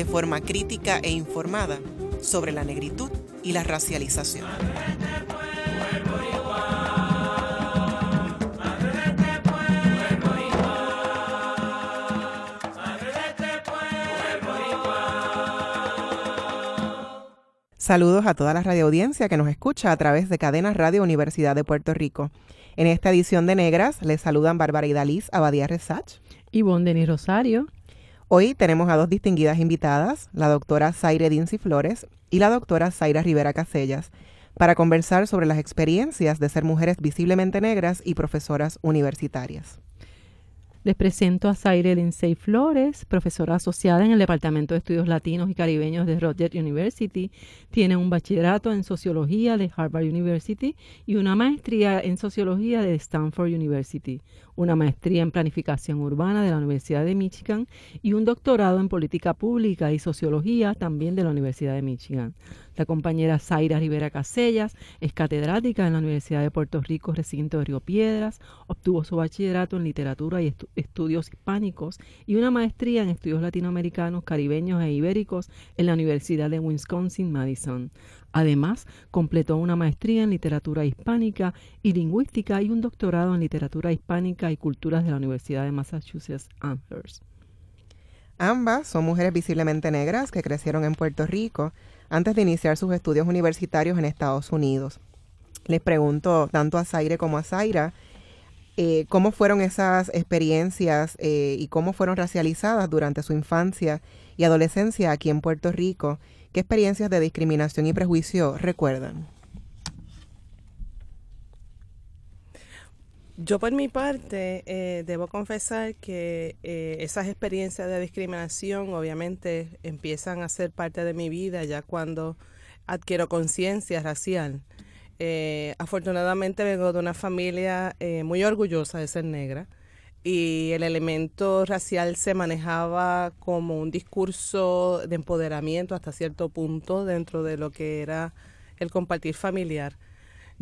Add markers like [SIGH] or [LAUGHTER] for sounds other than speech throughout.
de forma crítica e informada sobre la negritud y la racialización. Saludos a toda la radioaudiencia que nos escucha a través de Cadenas Radio Universidad de Puerto Rico. En esta edición de Negras les saludan Bárbara Idaliz Abadía Resach y Denis Rosario Hoy tenemos a dos distinguidas invitadas, la doctora Zaire Dincy Flores y la doctora Zaira Rivera Casellas, para conversar sobre las experiencias de ser mujeres visiblemente negras y profesoras universitarias. Les presento a Zaire Lindsay Flores, profesora asociada en el Departamento de Estudios Latinos y Caribeños de Rutgers University. Tiene un bachillerato en Sociología de Harvard University y una maestría en Sociología de Stanford University, una maestría en Planificación Urbana de la Universidad de Michigan y un doctorado en Política Pública y Sociología también de la Universidad de Michigan. La compañera Zaira Rivera Casellas es catedrática en la Universidad de Puerto Rico, recinto de Río Piedras, obtuvo su bachillerato en literatura y estudios hispánicos y una maestría en estudios latinoamericanos, caribeños e ibéricos en la Universidad de Wisconsin-Madison. Además, completó una maestría en literatura hispánica y lingüística y un doctorado en literatura hispánica y culturas de la Universidad de Massachusetts Amherst. Ambas son mujeres visiblemente negras que crecieron en Puerto Rico antes de iniciar sus estudios universitarios en Estados Unidos. Les pregunto tanto a Zaire como a Zaira eh, cómo fueron esas experiencias eh, y cómo fueron racializadas durante su infancia y adolescencia aquí en Puerto Rico. ¿Qué experiencias de discriminación y prejuicio recuerdan? Yo por mi parte eh, debo confesar que eh, esas experiencias de discriminación obviamente empiezan a ser parte de mi vida ya cuando adquiero conciencia racial. Eh, afortunadamente vengo de una familia muy orgullosa de ser negra y el elemento racial se manejaba como un discurso de empoderamiento hasta cierto punto dentro de lo que era el compartir familiar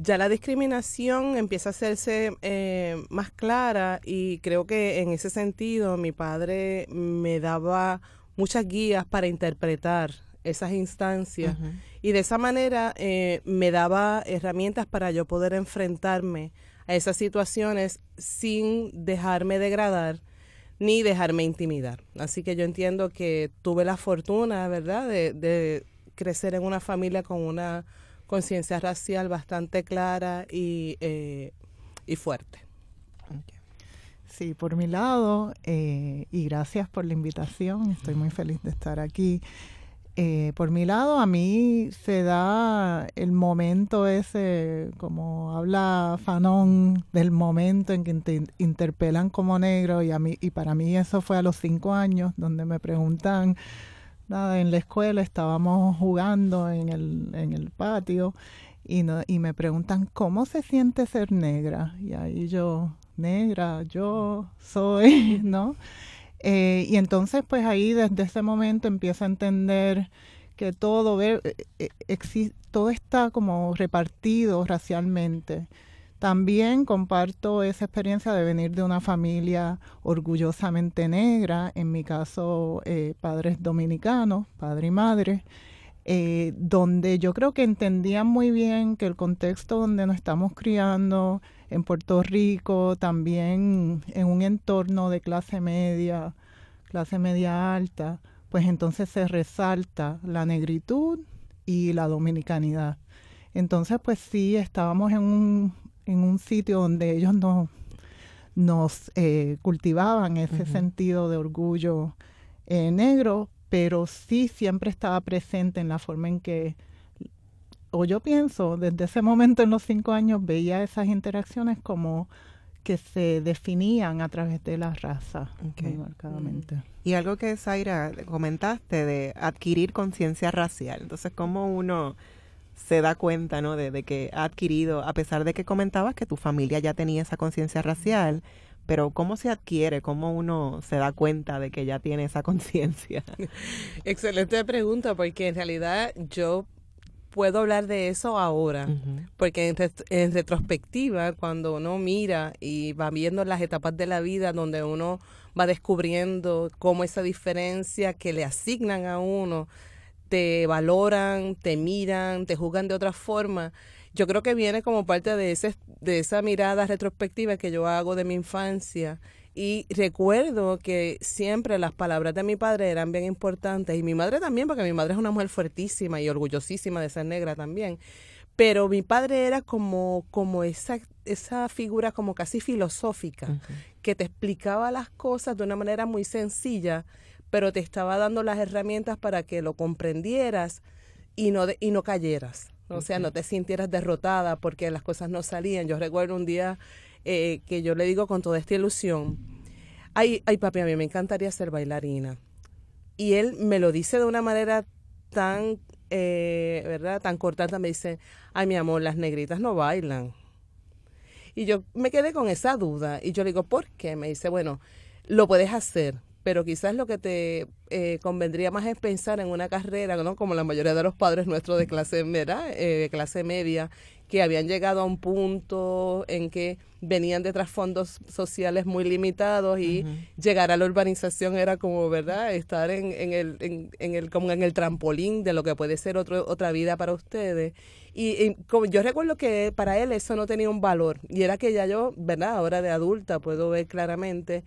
ya la discriminación empieza a hacerse eh, más clara y creo que en ese sentido mi padre me daba muchas guías para interpretar esas instancias y de esa manera eh, me daba herramientas para yo poder enfrentarme a esas situaciones sin dejarme degradar ni dejarme intimidar. Así que yo entiendo que tuve la fortuna, ¿verdad?, de, de crecer en una familia con una conciencia racial bastante clara y, eh, y fuerte. Sí, por mi lado, eh, y gracias por la invitación, estoy muy feliz de estar aquí. Eh, por mi lado, a mí se da el momento ese, como habla Fanon, del momento en que te interpelan como negro, y, a mí, y para mí eso fue a los cinco años, donde me preguntan, en la escuela estábamos jugando en el, en el patio y, no, y me preguntan, ¿cómo se siente ser negra? Y ahí yo, negra, yo soy, [LAUGHS] ¿no? Eh, y entonces, pues ahí desde ese momento empiezo a entender que todo, eh, eh, todo está como repartido racialmente también comparto esa experiencia de venir de una familia orgullosamente negra, en mi caso eh, padres dominicanos, padre y madre, eh, donde yo creo que entendían muy bien que el contexto donde nos estamos criando en Puerto Rico, también en un entorno de clase media, clase media alta, pues entonces se resalta la negritud y la dominicanidad. Entonces, pues sí, estábamos en un en un sitio donde ellos no, nos eh, cultivaban ese sentido de orgullo eh, negro, pero sí siempre estaba presente en la forma en que, o yo pienso, desde ese momento en los cinco años veía esas interacciones como que se definían a través de la raza, muy marcadamente. Mm. Y algo que Zaira comentaste de adquirir conciencia racial. Entonces, ¿cómo uno se da cuenta, ¿no? De, de, que ha adquirido, a pesar de que comentabas que tu familia ya tenía esa conciencia racial, pero ¿cómo se adquiere? ¿Cómo uno se da cuenta de que ya tiene esa [LAUGHS] conciencia? Excelente pregunta, porque en realidad yo puedo hablar de eso ahora, porque en, retrospectiva, cuando uno mira y va viendo las etapas de la vida donde uno va descubriendo cómo esa diferencia que le asignan a uno, te valoran, te miran, te juzgan de otra forma, yo creo que viene como parte de, ese, de esa mirada retrospectiva que yo hago de mi infancia. Y recuerdo que siempre las palabras de mi padre eran bien importantes y mi madre también, porque mi madre es una mujer fuertísima y orgullosísima de ser negra también. Pero mi padre era como, como esa, esa figura como casi filosófica, que te explicaba las cosas de una manera muy sencilla, pero te estaba dando las herramientas para que lo comprendieras y no, y no cayeras. O sea, no te sintieras derrotada porque las cosas no salían. Yo recuerdo un día eh, que yo le digo con toda esta ilusión, ay, ay papi, a mí me encantaría ser bailarina. Y él me lo dice de una manera tan, eh, ¿verdad? Tan cortante, me dice, ay mi amor, las negritas no bailan. Y yo me quedé con esa duda y yo le digo, ¿por qué? Me dice, bueno, lo puedes hacer, pero quizás lo que te eh, convendría más es pensar en una carrera, ¿no? Como la mayoría de los padres nuestros de clase, ¿verdad? Eh, clase media, que habían llegado a un punto en que venían de trasfondos sociales muy limitados y llegar a la urbanización era como, ¿verdad? Estar en, en, el, en, el, como en el trampolín de lo que puede ser otro, otra vida para ustedes. Y, como yo recuerdo que para él eso no tenía un valor y era que ya yo, ¿verdad? Ahora de adulta puedo ver claramente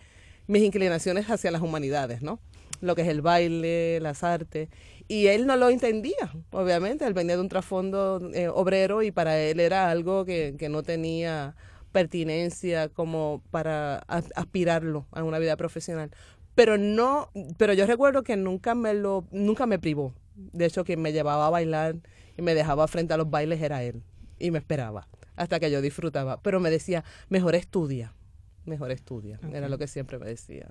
mis inclinaciones hacia las humanidades, ¿no? Lo que es el baile, las artes. Y él no lo entendía, obviamente. Él venía de un trasfondo eh, obrero y para él era algo que, que no tenía pertinencia como para aspirarlo a una vida profesional. Pero no, pero yo recuerdo que nunca me lo, nunca me privó. De hecho, quien me llevaba a bailar y me dejaba frente a los bailes era él. Y me esperaba hasta que yo disfrutaba. Pero me decía, mejor estudia mejor estudia. Era lo que siempre me decía.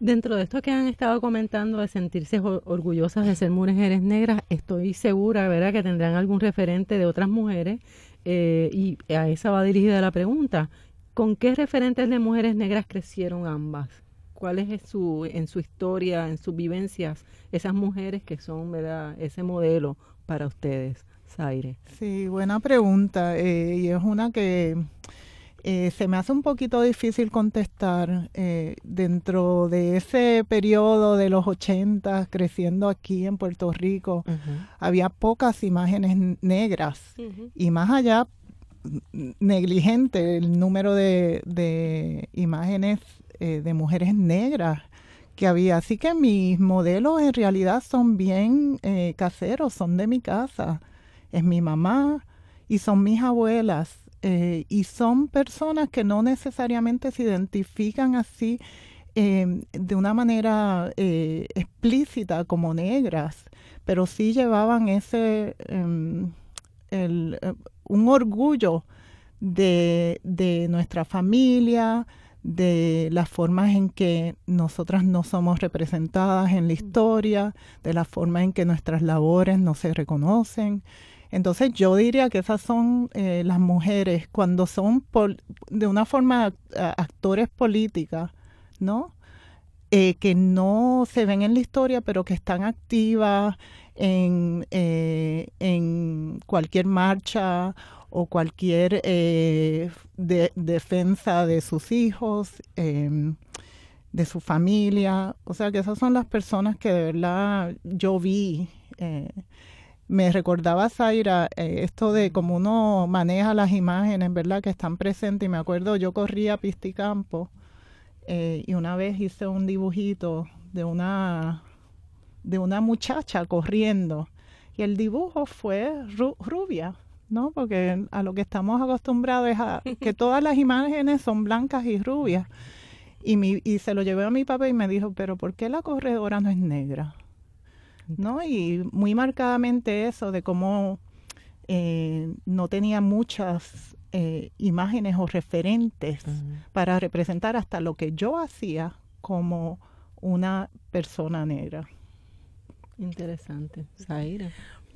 Dentro de esto que han estado comentando de sentirse orgullosas de ser mujeres negras, estoy segura, ¿verdad?, que tendrán algún referente de otras mujeres eh, y a esa va dirigida la pregunta. ¿Con qué referentes de mujeres negras crecieron ambas? ¿Cuál es su, en su historia, en sus vivencias, esas mujeres que son, ¿verdad?, ese modelo para ustedes, Zaire. Sí, buena pregunta. Eh, y es una que eh, se me hace un poquito difícil contestar eh, dentro de ese periodo de los 80, creciendo aquí en Puerto Rico, había pocas imágenes negras y más allá negligente el número de, imágenes eh, de mujeres negras que había. Así que mis modelos en realidad son bien caseros, son de mi casa. Es mi mamá y son mis abuelas. Eh, y son personas que no necesariamente se identifican así em, de una manera eh, explícita como negras, pero sí llevaban ese em, el, eh, un orgullo de, de nuestra familia, de las formas en que nosotras no somos representadas en la historia, de la forma en que nuestras labores no se reconocen. Entonces yo diría que esas son eh, las mujeres cuando son de una forma actores políticas, ¿no? Eh, que no se ven en la historia, pero que están activas en, eh, en cualquier marcha o cualquier defensa de sus hijos, em, de su familia. O sea que esas son las personas que de verdad yo vi me recordaba, Zaira, eh, esto de cómo uno maneja las imágenes, ¿verdad? Que están presentes. Y me acuerdo, yo corría a Pisticampo eh, y una vez hice un dibujito de una, de una muchacha corriendo. Y el dibujo fue rubia, ¿no? Porque a lo que estamos acostumbrados es a que [LAUGHS] todas las imágenes son blancas y rubias. Y, mi, y se lo llevé a mi papá y me dijo, pero ¿por qué la corredora no es negra? ¿No? Y muy marcadamente eso de cómo eh, no tenía muchas eh, imágenes o referentes para representar hasta lo que yo hacía como una persona negra. Interesante. Zaira.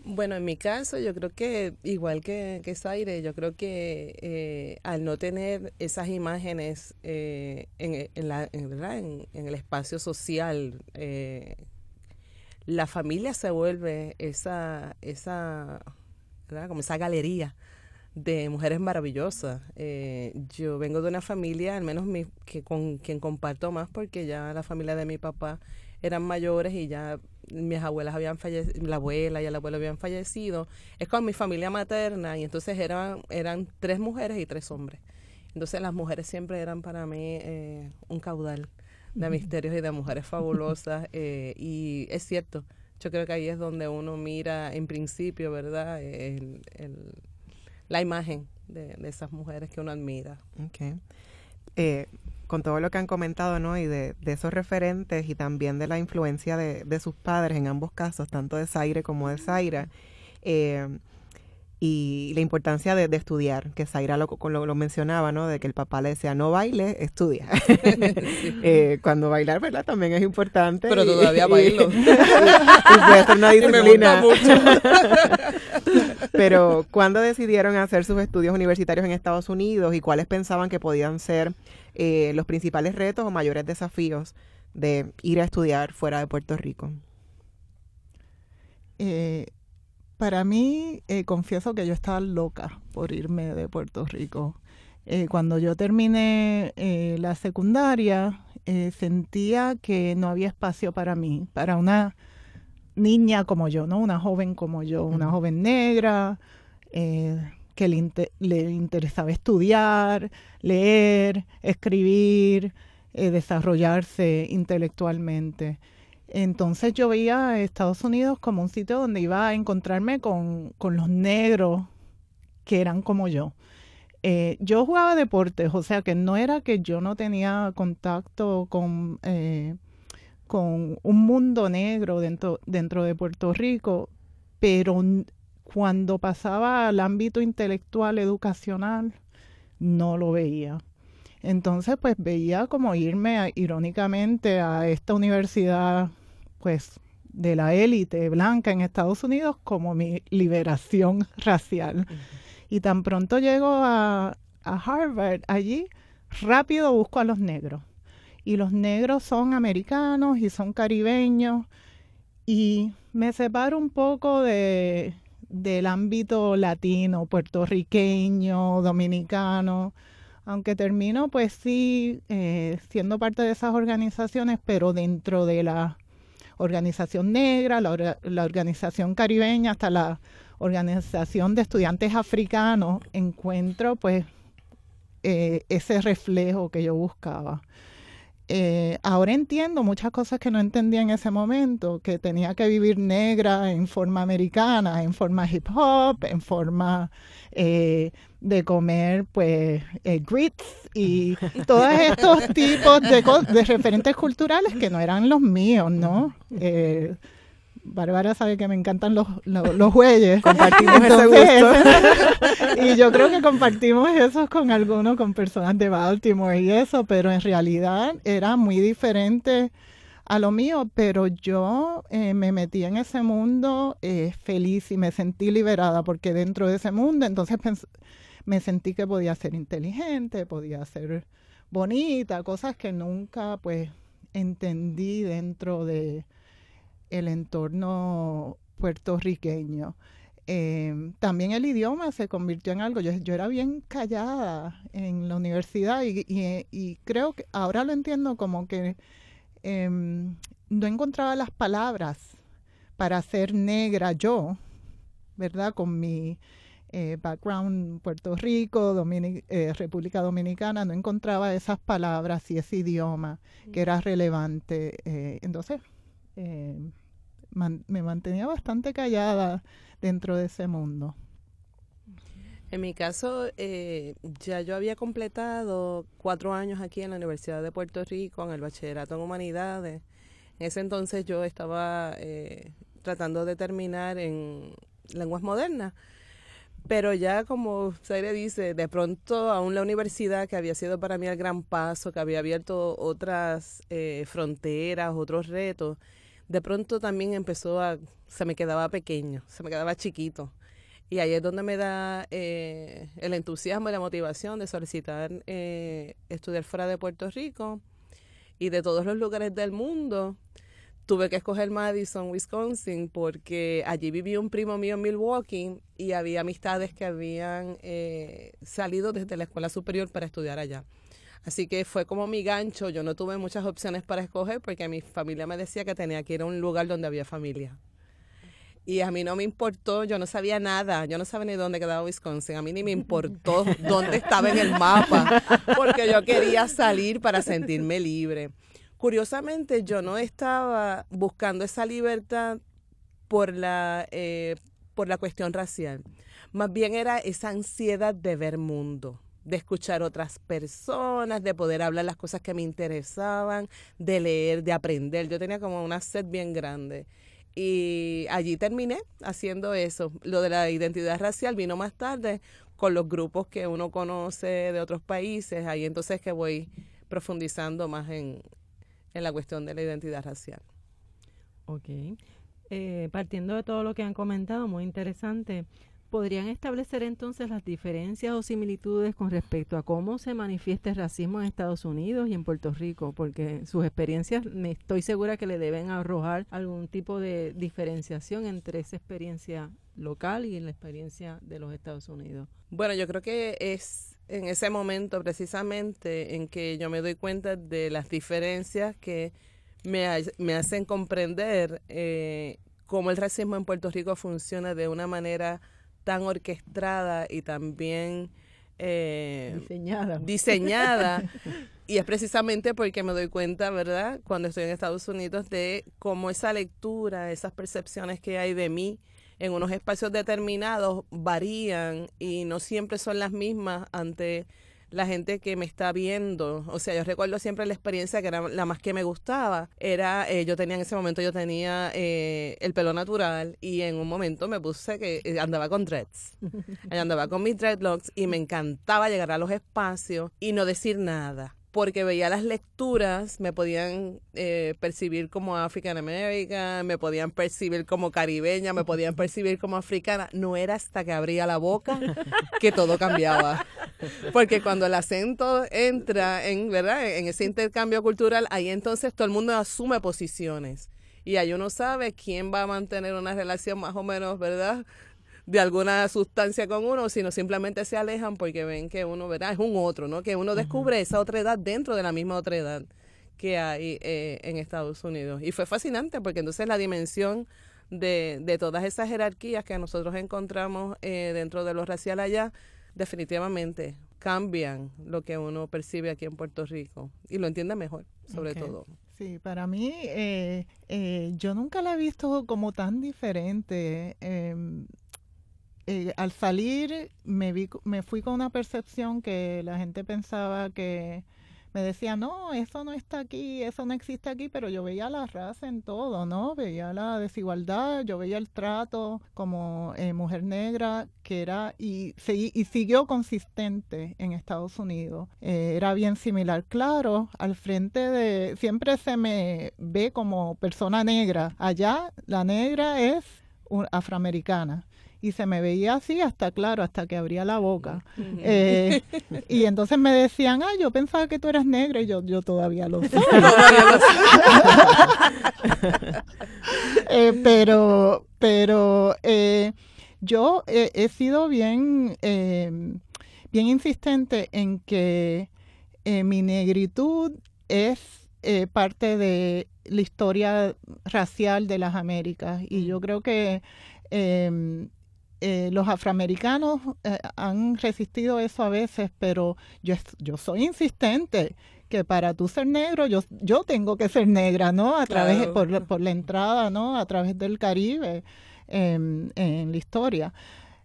Bueno, en mi caso, yo creo que igual que, que Zaire, yo creo que eh, al no tener esas imágenes eh, en, en, la, en, en, el espacio social, eh, la familia se vuelve esa, esa, como esa galería de mujeres maravillosas. Eh, yo vengo de una familia, al menos mi, que con quien comparto más, porque ya la familia de mi papá eran mayores y ya mis abuelas habían fallecido, la abuela y el abuelo habían fallecido. Es con mi familia materna y entonces eran, eran tres mujeres y tres hombres. Entonces las mujeres siempre eran para mí eh, un caudal de misterios y de mujeres fabulosas. [LAUGHS] Eh, y es cierto, yo creo que ahí es donde uno mira en principio, ¿verdad? La imagen de, esas mujeres que uno admira. Eh, con todo lo que han comentado, ¿no? Y de, de esos referentes y también de la influencia de, de, sus padres en ambos casos, tanto de Zaire como de Zaira, eh, y la importancia de, de, estudiar, que Zaira lo, lo, lo, mencionaba, ¿no? De que el papá le decía, no baile, estudia. [LAUGHS] sí. eh, cuando bailar, ¿verdad? También es importante. Pero y, todavía [LAUGHS] bailo. Y, [LAUGHS] y puede ser una disciplina. me gusta mucho. Pero, ¿cuándo decidieron hacer sus estudios universitarios en Estados Unidos y cuáles pensaban que podían ser eh, los principales retos o mayores desafíos de ir a estudiar fuera de Puerto Rico? Eh, para mí, eh, confieso que yo estaba loca por irme de Puerto Rico. Eh, cuando yo terminé eh, la secundaria, sentía que no había espacio para mí, para una niña como yo, ¿no? Una joven como yo, una joven negra, que le, inter le, interesaba estudiar, leer, escribir, desarrollarse intelectualmente. Entonces yo veía a Estados Unidos como un sitio donde iba a encontrarme con, con los negros que eran como yo. Eh, yo jugaba deportes, o sea que no era que yo no tenía contacto con, eh, con un mundo negro dentro, dentro de Puerto Rico, pero cuando pasaba al ámbito intelectual, educacional, no lo veía. Entonces, pues veía como irme irónicamente a esta universidad pues de la élite blanca en Estados Unidos como mi liberación [LAUGHS] racial. Uh -huh. Y tan pronto llego a, a, Harvard, allí rápido busco a los negros. Y los negros son americanos y son caribeños. Y me separo un poco de, del ámbito latino, puertorriqueño, dominicano. Aunque termino, pues sí, eh, siendo parte de esas organizaciones, pero dentro de la organización negra, la, la, organización caribeña, hasta la organización de estudiantes africanos, encuentro pues eh, ese reflejo que yo buscaba. Eh, ahora entiendo muchas cosas que no entendía en ese momento, que tenía que vivir negra en forma americana, en forma hip hop, en forma eh, de comer pues eh, grits y [LAUGHS] todos estos tipos de, de, referentes culturales que no eran los míos, ¿no? Bárbara sabe que me encantan los, los, los bueyes. Compartimos Entonces, ese gusto. [LAUGHS] y yo creo que compartimos eso con algunos, con personas de Baltimore y eso, pero en realidad era muy diferente a lo mío, pero yo eh, me metí en ese mundo eh, feliz y me sentí liberada porque dentro de ese mundo entonces me sentí que podía ser inteligente, podía ser bonita, cosas que nunca pues entendí dentro de el entorno puertorriqueño. Eh, también el idioma se convirtió en algo. Yo, yo era bien callada en la universidad y, y, y, creo que ahora lo entiendo como que eh, no encontraba las palabras para ser negra yo, ¿verdad? Con mi eh, background Puerto Rico, Dominic, eh, República Dominicana, no encontraba esas palabras y ese idioma que era relevante. Eh, entonces, me mantenía bastante callada dentro de ese mundo. En mi caso, eh, ya yo había completado cuatro años aquí en la Universidad de Puerto Rico en el bachillerato en humanidades. En ese entonces yo estaba eh, tratando de terminar en lenguas modernas, Pero ya como Zaire dice, de pronto aún la universidad, que había sido para mí el gran paso, que había abierto otras eh, fronteras, otros retos, de pronto también empezó a, se me quedaba pequeño, se me quedaba chiquito. Y ahí es donde me da eh, el entusiasmo y la motivación de solicitar eh, estudiar fuera de Puerto Rico y de todos los lugares del mundo tuve que escoger Madison, Wisconsin, porque allí vivía un primo mío en Milwaukee y había amistades que habían eh, salido desde la escuela superior para estudiar allá. Así que fue como mi gancho. Yo no tuve muchas opciones para escoger porque mi familia me decía que tenía que ir a un lugar donde había familia. Y a mí no me importó, yo no sabía nada, yo no sabía ni dónde quedaba Wisconsin, a mí ni me importó [LAUGHS] dónde estaba en el mapa, porque yo quería salir para sentirme libre. Curiosamente, yo no estaba buscando esa libertad por la, eh, por la cuestión racial. Más bien era esa ansiedad de ver mundo, de escuchar otras personas, de poder hablar las cosas que me interesaban, de leer, de aprender. Yo tenía como una sed bien grande. Y allí terminé haciendo eso. Lo de la identidad racial vino más tarde con los grupos que uno conoce de otros países. Ahí entonces que voy profundizando más en, en la cuestión de la identidad racial. Ok. Eh, partiendo de todo lo que han comentado, muy interesante, ¿podrían establecer entonces las diferencias o similitudes con respecto a cómo se manifiesta el racismo en Estados Unidos y en Puerto Rico? Porque sus experiencias, me estoy segura que le deben arrojar algún tipo de diferenciación entre esa experiencia local y la experiencia de los Estados Unidos. Bueno, yo creo que es en ese momento precisamente en que yo me doy cuenta de las diferencias que me, me hacen comprender eh, cómo el racismo en Puerto Rico funciona de una manera tan orquestada y también eh, diseñada. diseñada. [LAUGHS] y es precisamente porque me doy cuenta, ¿verdad?, cuando estoy en Estados Unidos, de cómo esa lectura, esas percepciones que hay de mí, en unos espacios determinados varían y no siempre son las mismas ante la gente que me está viendo. O sea, yo recuerdo siempre la experiencia que era la más que me gustaba. Era, eh, yo tenía en ese momento, yo tenía eh, el pelo natural y en un momento me puse que eh, andaba con dreads. [LAUGHS] andaba con mis dreadlocks y me encantaba llegar a los espacios y no decir nada porque veía las lecturas, me podían eh, percibir como African American, me podían percibir como caribeña, me podían percibir como africana. No era hasta que abría la boca que todo cambiaba. Porque cuando el acento entra en, ¿verdad? En ese intercambio cultural, ahí entonces todo el mundo asume posiciones. Y ahí uno sabe quién va a mantener una relación más o menos, ¿verdad? De alguna sustancia con uno, sino simplemente se alejan porque ven que uno, ¿verdad? Es un otro, ¿no? Que uno descubre esa otra edad dentro de la misma otra edad que hay eh, en Estados Unidos. Y fue fascinante porque entonces la dimensión de, de todas esas jerarquías que nosotros encontramos eh, dentro de lo racial allá, definitivamente cambian lo que uno percibe aquí en Puerto Rico y lo entiende mejor, sobre todo. Sí, para mí, eh, yo nunca la he visto como tan diferente. Em, eh, al salir me, vi, me fui con una percepción que la gente pensaba que me decía, no, eso no está aquí, eso no existe aquí, pero yo veía la raza en todo, ¿no? Veía la desigualdad, yo veía el trato como eh, mujer negra, que era, y, y siguió consistente en Estados Unidos. Eh, era bien similar, claro, al frente de, siempre se me ve como persona negra, allá la negra es afroamericana y se me veía así hasta claro, hasta que abría la boca. Eh, y entonces me decían, ah, yo pensaba que tú eras negra y yo, yo todavía lo sé. [LAUGHS] [LAUGHS] Eh, pero pero eh, yo he sido bien, bien insistente en que mi negritud es parte de la historia racial de las Américas y yo creo que eh, los afroamericanos eh, han resistido eso a veces, pero yo, yo soy insistente que para tú ser negro yo, yo tengo que ser negra, ¿no? A través, por, por, la entrada, ¿no? A través del Caribe en la historia.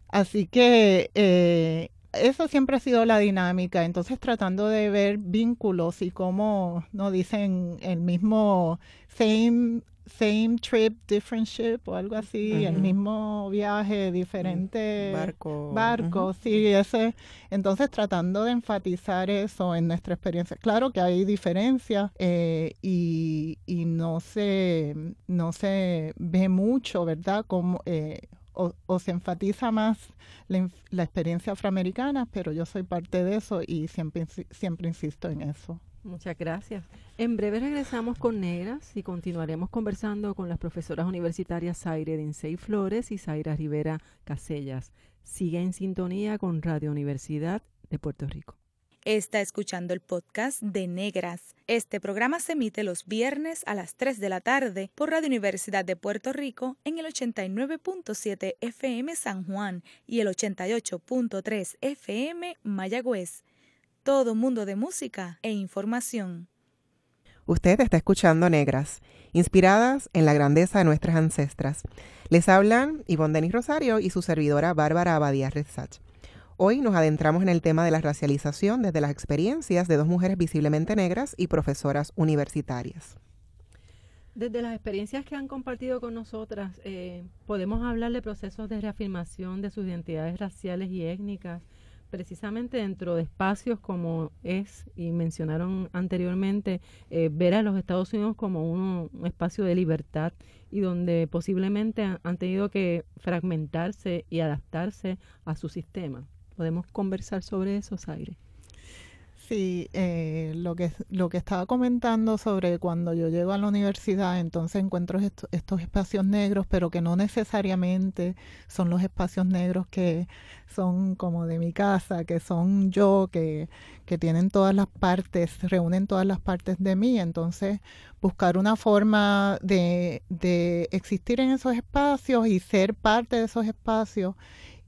Así que eh, eso siempre ha sido la dinámica. Entonces tratando de ver vínculos y cómo, no dicen el mismo same same trip, different ship o algo así, el mismo viaje, diferente barco. Barco, sí, ese. Entonces tratando de enfatizar eso en nuestra experiencia. Claro que hay diferencias eh, y, y, no se, no se ve mucho, ¿verdad? Como, eh, o, se enfatiza más la, la, experiencia afroamericana, pero yo soy parte de eso y siempre, siempre insisto en eso. Muchas gracias. En breve regresamos con Negras y continuaremos conversando con las profesoras universitarias Zaire Dinsey Flores y Zaira Rivera Casellas. Sigue en sintonía con Radio Universidad de Puerto Rico. Está escuchando el podcast de Negras. Este programa se emite los viernes a las 3 de la tarde por Radio Universidad de Puerto Rico en el 89.7 FM San Juan y el 88.3 FM Mayagüez todo mundo de música e información. Usted está escuchando Negras, inspiradas en la grandeza de nuestras ancestras. Les hablan Ivonne Denis Rosario y su servidora Bárbara Abadía Rezach. Hoy nos adentramos en el tema de la racialización desde las experiencias de dos mujeres visiblemente negras y profesoras universitarias. Desde las experiencias que han compartido con nosotras, eh, podemos hablar de procesos de reafirmación de sus identidades raciales y étnicas, precisamente dentro de espacios como es, y mencionaron anteriormente, eh, ver a los Estados Unidos como un, espacio de libertad y donde posiblemente han, tenido que fragmentarse y adaptarse a su sistema. ¿Podemos conversar sobre eso, Zaire? Sí, eh, lo, que, lo que estaba comentando sobre cuando yo llego a la universidad, entonces encuentro estos espacios negros, pero que no necesariamente son los espacios negros que son como de mi casa, que son yo, que, que tienen todas las partes, reúnen todas las partes de mí. Entonces, buscar una forma de, de existir en esos espacios y ser parte de esos espacios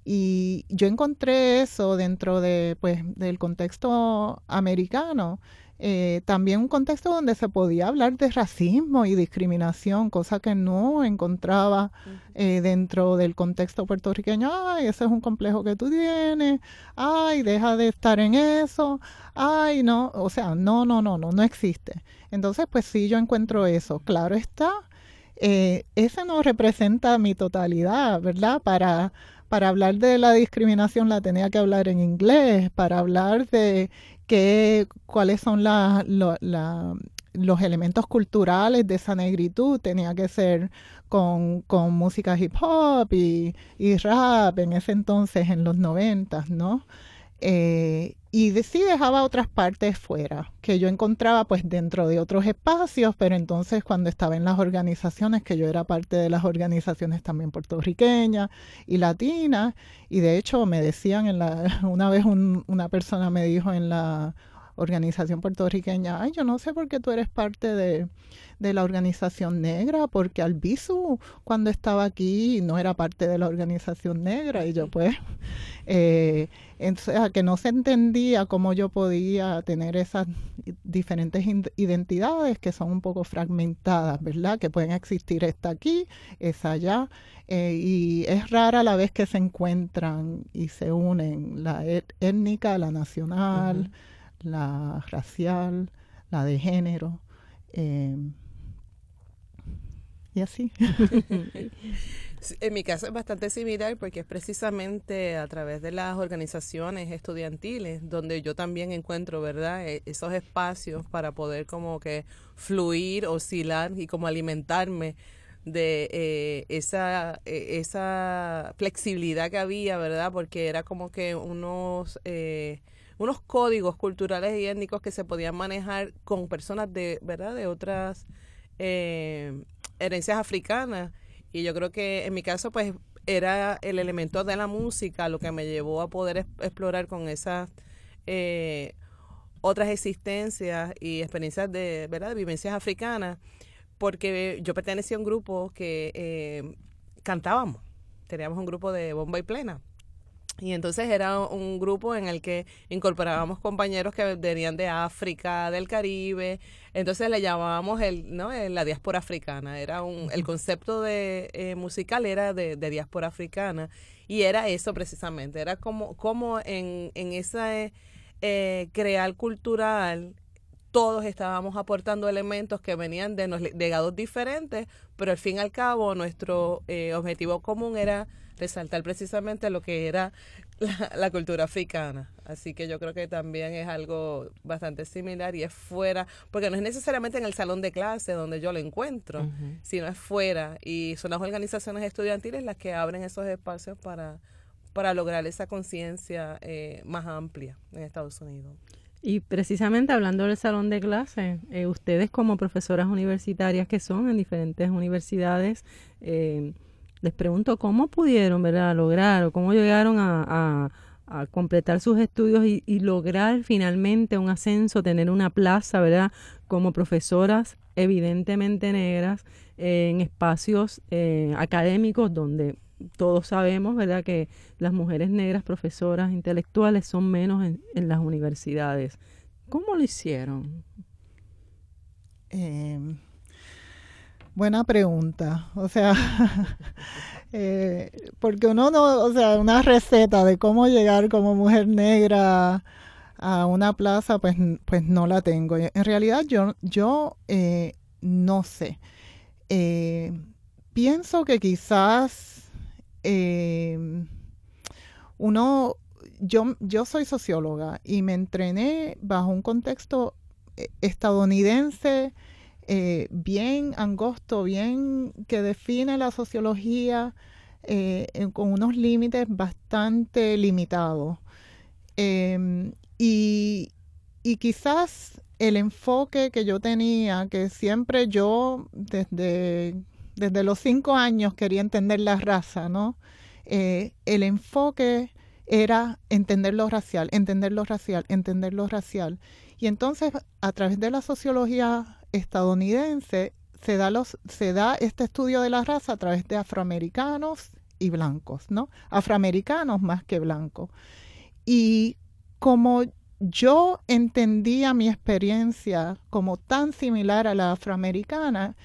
y yo encontré eso dentro de, pues, del contexto americano, eh, también un contexto donde se podía hablar de racismo y discriminación, cosa que no encontraba eh, dentro del contexto puertorriqueño. Ay, ese es un complejo que tú tienes. Ay, deja de estar en eso. Ay, no, o sea, no, no, no, no, no existe. Entonces, pues sí, yo encuentro eso. Claro está, eh, ese no representa mi totalidad, ¿verdad? Para para hablar de la discriminación la tenía que hablar en inglés, para hablar de qué, cuáles son los elementos culturales de esa negritud, tenía que ser con, música hip hop y, y, rap en ese entonces, en los noventas, ¿no? Eh, y sí dejaba otras partes fuera, que yo encontraba pues dentro de otros espacios, pero entonces cuando estaba en las organizaciones, que yo era parte de las organizaciones también puertorriqueñas y latinas, y de hecho me decían en la, [LAUGHS] una vez una persona me dijo en la organización puertorriqueña, ay, yo no sé por qué tú eres parte de, de la organización negra, porque Albizu cuando estaba aquí no era parte de la organización negra, y yo pues... Eh, que no se entendía cómo yo podía tener esas diferentes identidades que son un poco fragmentadas, ¿verdad? Que pueden existir esta aquí, esa allá, eh, y es rara la vez que se encuentran y se unen la étnica, la nacional, la racial, la de género. Eh, y así. [LAUGHS] En mi caso es bastante similar porque es precisamente a través de las organizaciones estudiantiles donde yo también encuentro, ¿verdad?, e, esos espacios para poder como que fluir, oscilar y como alimentarme de eh, esa, e, esa flexibilidad que había, ¿verdad? Porque era como que unos, eh, unos códigos culturales y étnicos que se podían manejar con personas de, ¿verdad? De otras eh, herencias africanas y yo creo que en mi caso, pues era el elemento de la música lo que me llevó a poder explorar con esas eh, otras existencias y experiencias de, ¿verdad? de vivencias africanas, porque yo pertenecía a un grupo que eh, cantábamos, teníamos un grupo de bomba y plena. Y entonces era un grupo en el que incorporábamos compañeros que venían de África, del Caribe. Entonces le llamábamos el, ¿no? la diáspora africana. Era un, el concepto de eh, musical era de, de, diáspora africana. Y era eso precisamente. Era como, como en, en esa eh, crear cultural todos estábamos aportando elementos que venían de legados diferentes, pero al fin y al cabo nuestro eh, objetivo común era resaltar precisamente lo que era [LAUGHS] la, cultura africana. Así que yo creo que también es algo bastante similar y es fuera, porque no es necesariamente en el salón de clase donde yo lo encuentro, sino es fuera. Y son las organizaciones estudiantiles las que abren esos espacios para, para lograr esa conciencia eh, más amplia en Estados Unidos. Y precisamente hablando del salón de clase, eh, ustedes como profesoras universitarias que son en diferentes universidades, eh, les pregunto cómo pudieron ¿verdad? lograr o cómo llegaron a, completar sus estudios y, lograr finalmente un ascenso, tener una plaza, ¿verdad? Como profesoras evidentemente negras en espacios eh, académicos donde todos sabemos, ¿verdad?, que las mujeres negras profesoras intelectuales son menos en, las universidades. ¿Cómo lo hicieron? Eh, Buena pregunta. O sea, [LAUGHS] eh, porque uno no, o sea, una receta de cómo llegar como mujer negra a una plaza, pues, pues no la tengo. En realidad yo, yo eh, no sé. Eh, pienso que quizás uno, yo, yo soy socióloga y me entrené bajo un contexto estadounidense eh, bien angosto, bien que define la sociología eh, con unos límites bastante limitados. Em, y, quizás el enfoque que yo tenía, que siempre yo desde, desde los cinco años quería entender la raza, ¿no? Eh, el enfoque era entender lo racial, entender lo racial, entender lo racial. Y entonces, a través de la sociología estadounidense se da, los, se da este estudio de la raza a través de afroamericanos y blancos, ¿no? Afroamericanos más que blancos. Y como yo entendía mi experiencia como tan similar a la afroamericana,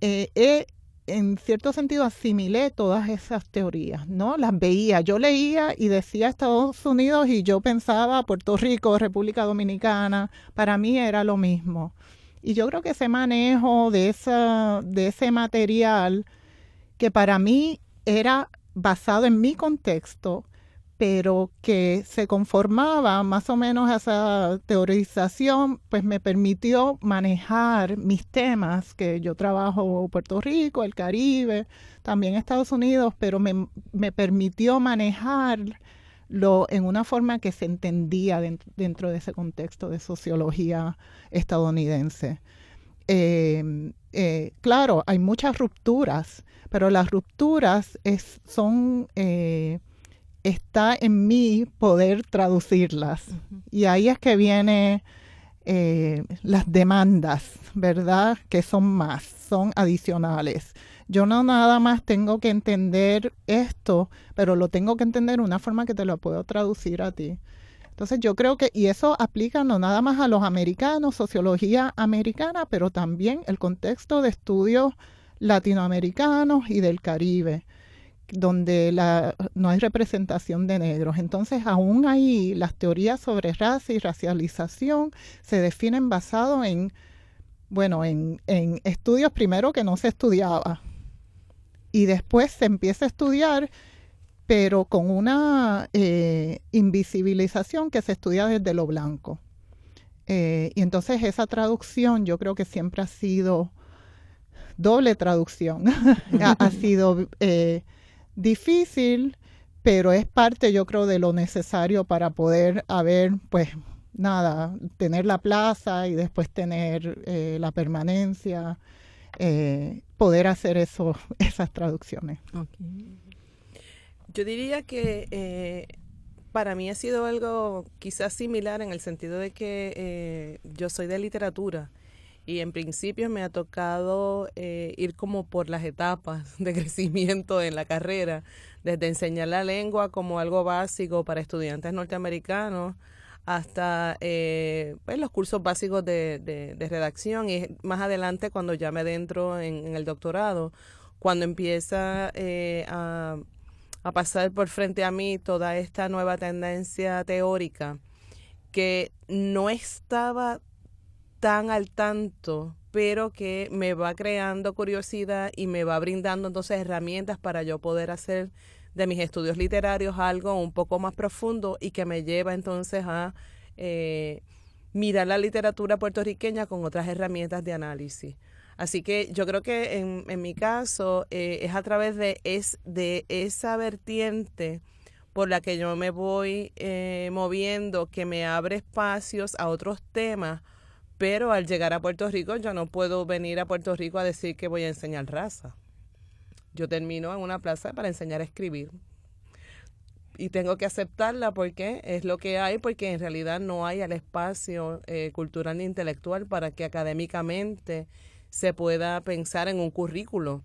eh, en cierto sentido asimilé todas esas teorías, ¿no? Las veía, yo leía y decía Estados Unidos y yo pensaba Puerto Rico, República Dominicana, para mí era lo mismo. Y yo creo que ese manejo de, esa, de ese material, que para mí era basado en mi contexto, pero que se conformaba más o menos a esa teorización, pues me permitió manejar mis temas, que yo trabajo Puerto Rico, el Caribe, también Estados Unidos, pero me, me permitió manejar lo, en una forma que se entendía dentro, de ese contexto de sociología estadounidense. Em, eh, claro, hay muchas rupturas, pero las rupturas es, son, eh, está en mí poder traducirlas. Y ahí es que vienen eh, las demandas, ¿verdad? Que son más, son adicionales. Yo no nada más tengo que entender esto, pero lo tengo que entender de una forma que te lo puedo traducir a ti. Entonces yo creo que, y eso aplica no nada más a los americanos, sociología americana, pero también el contexto de estudios latinoamericanos y del Caribe, donde no hay representación de negros. Entonces aún ahí las teorías sobre raza y racialización se definen basado en, bueno, en, en estudios primero que no se estudiaba, y después se empieza a estudiar, pero con una eh, invisibilización que se estudia desde lo blanco. Eh, y entonces esa traducción yo creo que siempre ha sido doble traducción. [LAUGHS] ha, sido eh, difícil, pero es parte yo creo de lo necesario para poder haber, pues, nada, tener la plaza y después tener la permanencia eh, poder hacer eso, [LAUGHS] esas traducciones. Yo diría que eh, para mí ha sido algo quizás similar en el sentido de que eh, yo soy de literatura y en principio me ha tocado ir como por las etapas [LAUGHS] de crecimiento en la carrera, desde enseñar la lengua como algo básico para estudiantes norteamericanos hasta eh, pues, los cursos básicos de, redacción y más adelante cuando ya me adentro en, el doctorado, cuando empieza eh, a, pasar por frente a mí toda esta nueva tendencia teórica que no estaba tan al tanto, pero que me va creando curiosidad y me va brindando entonces herramientas para yo poder hacer de mis estudios literarios algo un poco más profundo y que me lleva entonces a eh, mirar la literatura puertorriqueña con otras herramientas de análisis. Así que yo creo que en, en mi caso eh, es a través de, es, de esa vertiente por la que yo me voy eh, moviendo, que me abre espacios a otros temas, pero al llegar a Puerto Rico yo no puedo venir a Puerto Rico a decir que voy a enseñar raza. Yo termino en una plaza para enseñar a escribir. Y tengo que aceptarla porque es lo que hay, porque en realidad no hay el espacio eh, cultural ni intelectual para que académicamente se pueda pensar en un currículo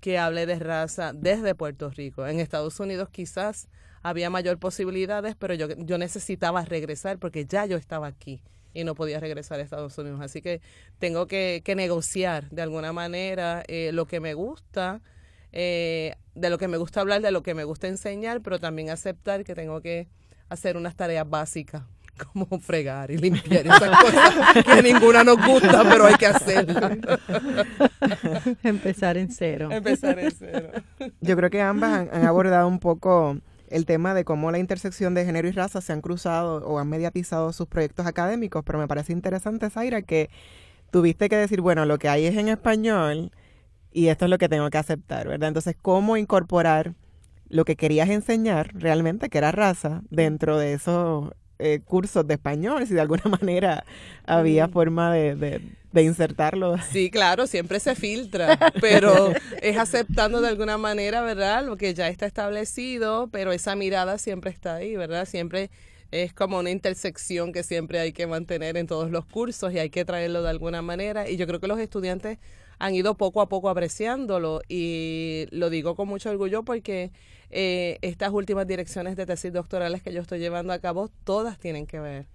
que hable de raza desde Puerto Rico. En Estados Unidos quizás había mayor posibilidades, pero yo, yo necesitaba regresar porque ya yo estaba aquí y no podía regresar a Estados Unidos. Así que tengo que, que negociar de alguna manera eh, lo que me gusta, eh, de lo que me gusta hablar, de lo que me gusta enseñar, pero también aceptar que tengo que hacer unas tareas básicas [LAUGHS] como fregar y limpiar esas [LAUGHS] cosas que ninguna nos gusta, pero hay que hacerlas. [LAUGHS] Empezar en cero. Empezar en cero. Yo creo que ambas han, han abordado un poco el tema de cómo la intersección de género y raza se han cruzado o han mediatizado sus proyectos académicos, pero me parece interesante, Zaira, que tuviste que decir, bueno, lo que hay es en español y esto es lo que tengo que aceptar, ¿verdad? Entonces, ¿cómo incorporar lo que querías enseñar realmente, que era raza, dentro de esos eh, cursos de español, si de alguna [LAUGHS] manera había forma de, de, de, insertarlo. Sí, claro, siempre se filtra, [LAUGHS] pero es aceptando de alguna manera, ¿verdad? Lo que ya está establecido, pero esa mirada siempre está ahí, ¿verdad? Siempre es como una intersección que siempre hay que mantener en todos los cursos y hay que traerlo de alguna manera. Y yo creo que los estudiantes han ido poco a poco apreciándolo y lo digo con mucho orgullo porque eh, estas últimas direcciones de tesis doctorales que yo estoy llevando a cabo, todas tienen que ver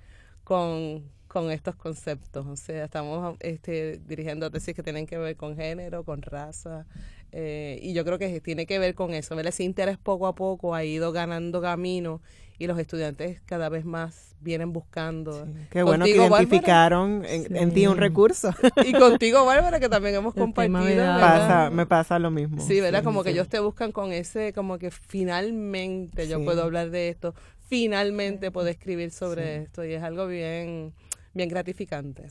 con, con estos conceptos. O sea, estamos este, dirigiendo tesis que tienen que ver con género, con raza, eh, y yo creo que tiene que ver con eso. Ese interés poco a poco ha ido ganando camino y los estudiantes cada vez más vienen buscando. Sí, qué bueno que identificaron en, sí. en, ti un recurso. [LAUGHS] Y contigo, Bárbara, que también hemos El compartido. Pasa, me pasa lo mismo. Sí, ¿verdad? como que ellos te buscan con ese, como que finalmente yo puedo hablar de esto, finalmente puedo escribir sobre esto y es algo bien, bien gratificante.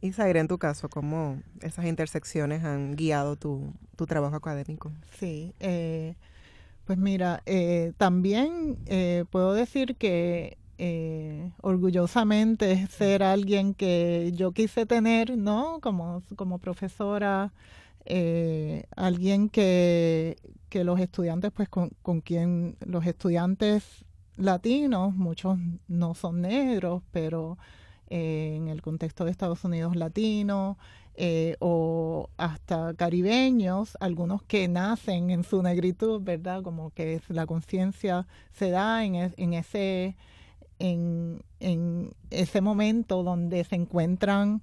Y Zaire, en tu caso, ¿cómo esas intersecciones han guiado tu, tu trabajo académico? Sí, eh, pues mira, eh, también eh, puedo decir que eh, orgullosamente ser alguien que yo quise tener, ¿no? Como, como profesora, eh, alguien que, que los estudiantes, pues con, con quien los estudiantes latinos, muchos no son negros, pero eh, en el contexto de Estados Unidos latino, eh, o hasta caribeños, algunos que nacen en su negritud, ¿verdad? Como que la conciencia se da en, es, en, ese, en ese momento donde se encuentran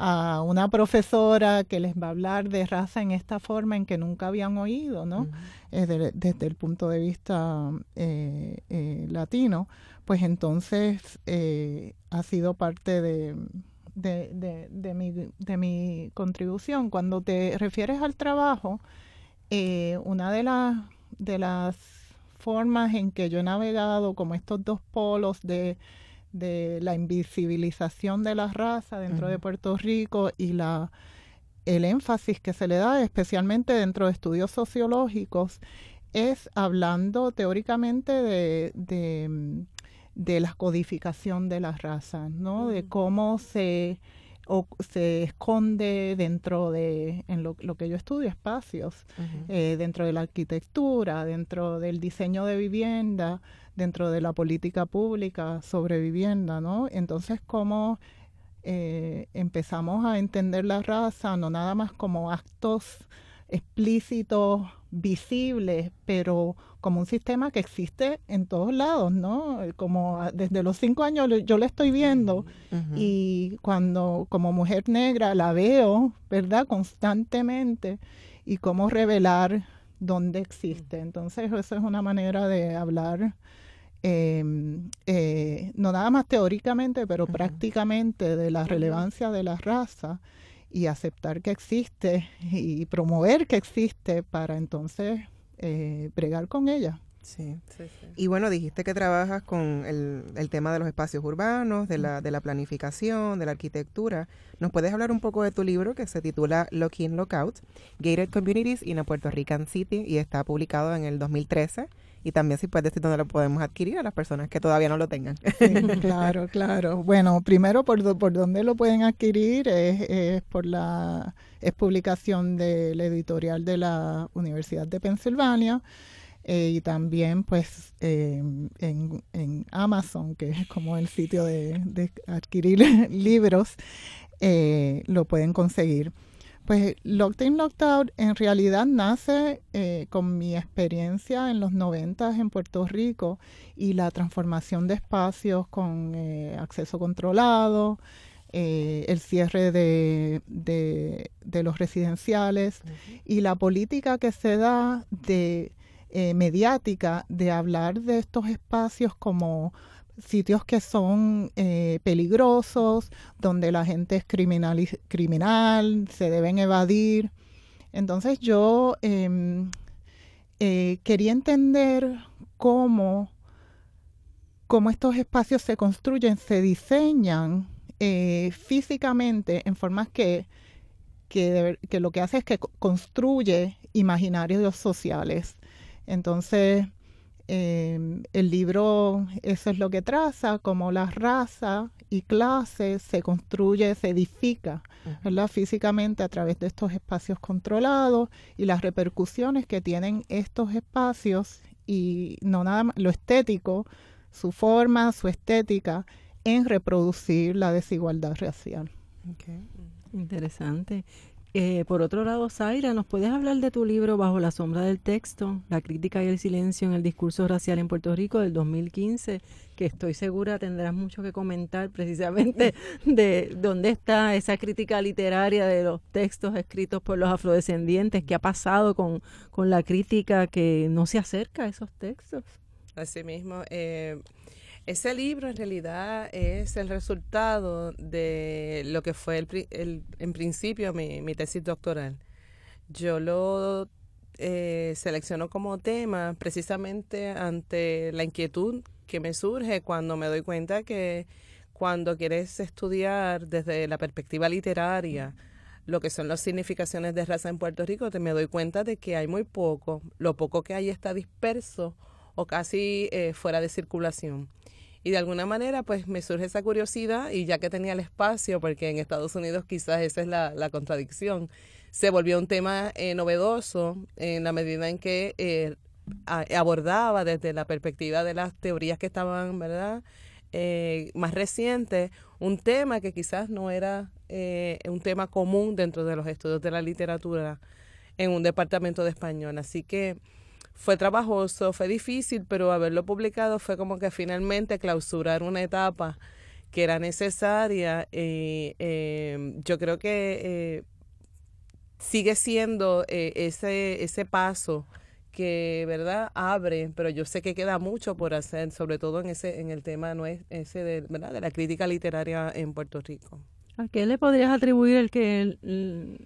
a una profesora que les va a hablar de raza en esta forma en que nunca habían oído, ¿no? Uh -huh. eh, de, desde el punto de vista eh, eh, latino, pues entonces eh, ha sido parte de, de, de, mi, de mi contribución. Cuando te refieres al trabajo, eh, una de, de las formas en que yo he navegado como estos dos polos de, de la invisibilización de la raza dentro uh -huh. de Puerto Rico y la el énfasis que se le da especialmente dentro de estudios sociológicos es hablando teóricamente de, de de la codificación de las razas, ¿no? Uh -huh. De cómo se, o, se esconde dentro de, en lo, lo que yo estudio, espacios, uh -huh. eh, dentro de la arquitectura, dentro del diseño de vivienda, dentro de la política pública sobre vivienda, ¿no? Entonces, cómo eh, empezamos a entender la raza, no nada más como actos explícitos, visibles, pero como un sistema que existe en todos lados, ¿no? Como desde los cinco años yo la estoy viendo uh -huh. y cuando como mujer negra la veo, ¿verdad? Constantemente y cómo revelar dónde existe. Entonces eso es una manera de hablar em, eh, no nada más teóricamente, pero prácticamente de la relevancia de la raza y aceptar que existe y promover que existe para entonces eh, bregar con ella. Sí. Y bueno, dijiste que trabajas con el, el, tema de los espacios urbanos, de la, de la planificación, de la arquitectura. ¿Nos puedes hablar un poco de tu libro que se titula Lock In, Lock Out, Gated Communities in a Puerto Rican City y está publicado en el 2013? Y también si puedes decir dónde lo podemos adquirir a las personas que todavía no lo tengan. claro, claro. Bueno, primero por, por dónde lo pueden adquirir es, es por la es publicación del editorial de la Universidad de Pensilvania. Eh, y también pues eh, en, en, Amazon, que es como el sitio de, de adquirir [LAUGHS] libros, eh, lo pueden conseguir. Pues Locked In, Locked Out en realidad nace eh, con mi experiencia en los 90 en Puerto Rico y la transformación de espacios con eh, acceso controlado, eh, el cierre de, de, de los residenciales uh -huh. y la política que se da de mediática de hablar de estos espacios como sitios que son eh, peligrosos, donde la gente es criminal, criminal, se deben evadir. Entonces yo eh, eh, quería entender cómo, cómo, estos espacios se construyen, se diseñan eh, físicamente en formas que, que, que, lo que hace es que construye imaginarios sociales. Entonces, eh, el libro, eso es lo que traza, como la raza y clase se construye, se edifica, ¿verdad? Físicamente a través de estos espacios controlados y las repercusiones que tienen estos espacios y no nada más lo estético, su forma, su estética en reproducir la desigualdad racial. Okay. Interesante. Eh, por otro lado, Zaira, ¿nos puedes hablar de tu libro Bajo la sombra del texto, la crítica y el silencio en el discurso racial en Puerto Rico del 2015? Que estoy segura tendrás mucho que comentar precisamente [LAUGHS] de dónde está esa crítica literaria de los textos escritos por los afrodescendientes, qué ha pasado con, con la crítica que no se acerca a esos textos. Así mismo. Eh, ese libro en realidad es el resultado de lo que fue el, el, en principio mi, mi, tesis doctoral. Yo lo eh, selecciono como tema precisamente ante la inquietud que me surge cuando me doy cuenta que cuando quieres estudiar desde la perspectiva literaria lo que son las significaciones de raza en Puerto Rico, te me doy cuenta de que hay muy poco, lo poco que hay está disperso o casi eh, fuera de circulación. Y de alguna manera, pues me surge esa curiosidad y ya que tenía el espacio, porque en Estados Unidos quizás esa es la, contradicción, se volvió un tema eh, novedoso en la medida en que eh, abordaba desde la perspectiva de las teorías que estaban, ¿verdad? Eh, más recientes, un tema que quizás no era eh, un tema común dentro de los estudios de la literatura en un departamento de español. Así que fue trabajoso, fue difícil, pero haberlo publicado fue como que finalmente clausurar una etapa que era necesaria. Eh, eh, yo creo que eh, sigue siendo eh, ese, ese paso que verdad abre pero yo sé que queda mucho por hacer sobre todo en ese en el tema no es ese de, ¿verdad? de la crítica literaria en Puerto Rico ¿A qué le podrías atribuir el que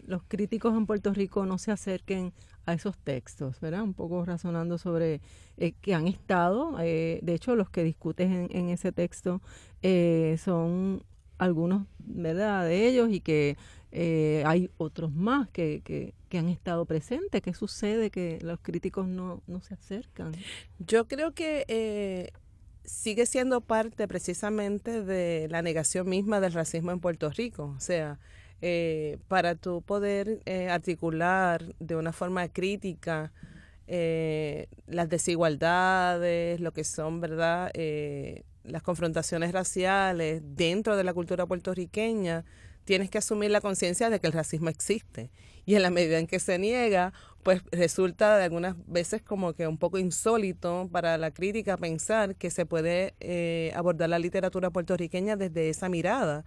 los críticos en Puerto Rico no se acerquen a esos textos, ¿verdad? Un poco razonando sobre eh, que han estado, eh, de hecho los que discutes en, en ese texto eh, son algunos, ¿verdad? De ellos y que eh, hay otros más que, que, que, han estado presentes. ¿Qué sucede que los críticos no, no se acercan? Yo creo que eh, sigue siendo parte precisamente de la negación misma del racismo en Puerto Rico. O sea, eh, para tú poder eh, articular de una forma crítica eh, las desigualdades, lo que son, ¿verdad? Eh, las confrontaciones raciales dentro de la cultura puertorriqueña, tienes que asumir la conciencia de que el racismo existe. Y en la medida en que se niega, pues resulta de algunas veces como que un poco insólito para la crítica pensar que se puede eh, abordar la literatura puertorriqueña desde esa mirada.